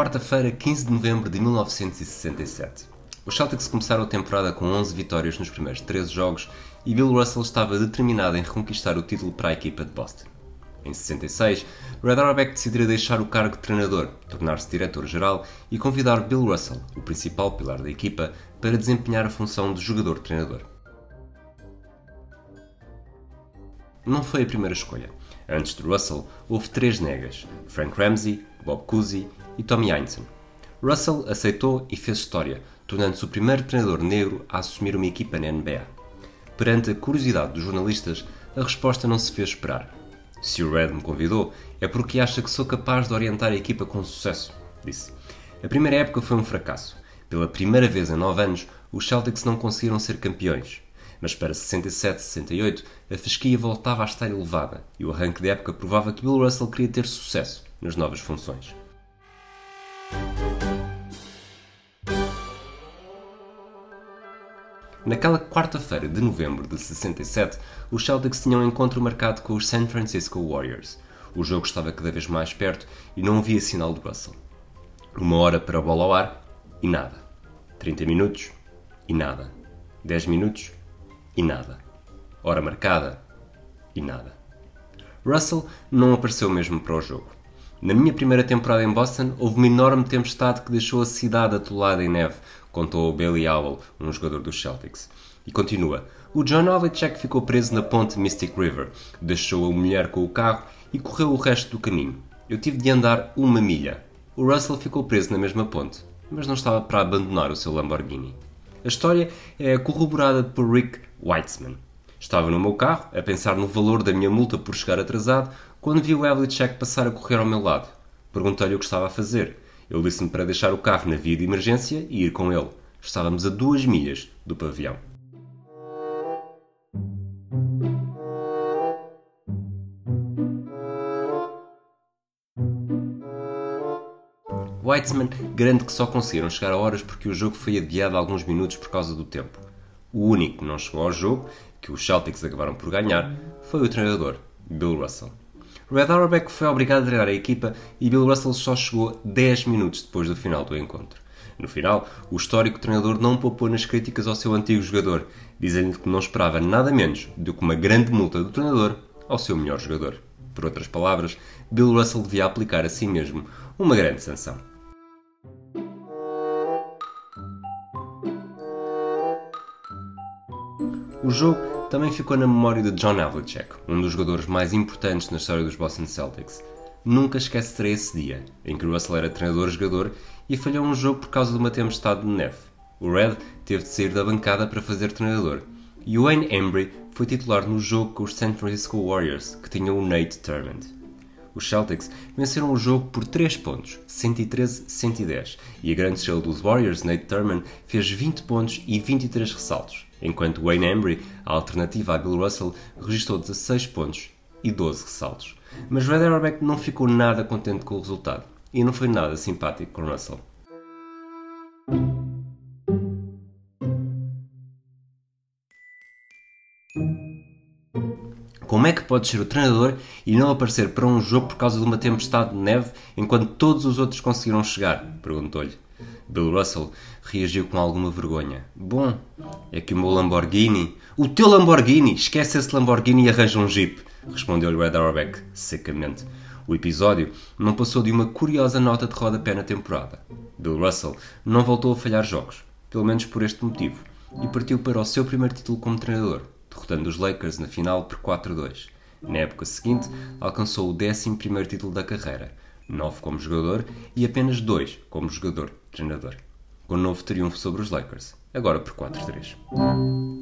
quarta-feira, 15 de novembro de 1967. Os Celtics começaram a temporada com 11 vitórias nos primeiros 13 jogos e Bill Russell estava determinado em reconquistar o título para a equipa de Boston. Em 66, Red Auerbach decidiria deixar o cargo de treinador, tornar-se diretor-geral e convidar Bill Russell, o principal pilar da equipa, para desempenhar a função de jogador-treinador. Não foi a primeira escolha. Antes de Russell, houve três negas: Frank Ramsey, Bob Cousy e Tommy Heinsohn. Russell aceitou e fez história, tornando-se o primeiro treinador negro a assumir uma equipa na NBA. Perante a curiosidade dos jornalistas, a resposta não se fez esperar. Se o Red me convidou, é porque acha que sou capaz de orientar a equipa com sucesso, disse. A primeira época foi um fracasso. Pela primeira vez em nove anos, os Celtics não conseguiram ser campeões. Mas para 67-68, a fasquia voltava a estar elevada e o arranque da época provava que Bill Russell queria ter sucesso nas novas funções. Naquela quarta-feira de novembro de 67, os Celtics tinham um encontro marcado com os San Francisco Warriors. O jogo estava cada vez mais perto e não havia sinal de Russell. Uma hora para a bola ao ar e nada. 30 minutos e nada. 10 minutos e nada. Hora marcada e nada. Russell não apareceu mesmo para o jogo. Na minha primeira temporada em Boston, houve uma enorme tempestade que deixou a cidade atolada em neve, contou Bailey Howell, um jogador dos Celtics. E continua. O John Havlicek ficou preso na ponte Mystic River, deixou a mulher com o carro e correu o resto do caminho. Eu tive de andar uma milha. O Russell ficou preso na mesma ponte, mas não estava para abandonar o seu Lamborghini. A história é corroborada por Rick Weitzman. Estava no meu carro, a pensar no valor da minha multa por chegar atrasado, quando vi o Havlicek passar a correr ao meu lado. Perguntei-lhe o que estava a fazer. Ele disse-me para deixar o carro na via de emergência e ir com ele. Estávamos a duas milhas do pavião. Weitzman garante que só conseguiram chegar a horas porque o jogo foi adiado alguns minutos por causa do tempo. O único que não chegou ao jogo, que os Celtics acabaram por ganhar, foi o treinador, Bill Russell. Red Auerbach foi obrigado a treinar a equipa e Bill Russell só chegou 10 minutos depois do final do encontro. No final, o histórico treinador não poupou nas críticas ao seu antigo jogador, dizendo que não esperava nada menos do que uma grande multa do treinador ao seu melhor jogador. Por outras palavras, Bill Russell devia aplicar a si mesmo uma grande sanção. O jogo também ficou na memória de John Havlicek, um dos jogadores mais importantes na história dos Boston Celtics. Nunca esquecerei esse dia, em que Russell era treinador-jogador e falhou um jogo por causa de uma tempestade de neve. O Red teve de sair da bancada para fazer treinador. E Wayne Embry foi titular no jogo com os San Francisco Warriors, que tinham o Nate Thurmond. Os Celtics venceram o jogo por 3 pontos, 113-110, e a grande estrela dos Warriors, Nate Thurmond, fez 20 pontos e 23 ressaltos enquanto Wayne Embry, a alternativa a Bill Russell, registrou 16 pontos e 12 ressaltos. Mas Red Auerbach não ficou nada contente com o resultado e não foi nada simpático com Russell. Como é que pode ser o treinador e não aparecer para um jogo por causa de uma tempestade de neve enquanto todos os outros conseguiram chegar? Perguntou-lhe. Bill Russell reagiu com alguma vergonha. Bom, é que o meu Lamborghini. O teu Lamborghini! Esquece esse Lamborghini e arranja um Jeep! Respondeu-lhe Red Auerbach secamente. O episódio não passou de uma curiosa nota de rodapé na temporada. Bill Russell não voltou a falhar jogos, pelo menos por este motivo, e partiu para o seu primeiro título como treinador, derrotando os Lakers na final por 4-2. Na época seguinte, alcançou o 11 título da carreira, 9 como jogador e apenas 2 como jogador-treinador, com um novo triunfo sobre os Lakers, agora por 4-3.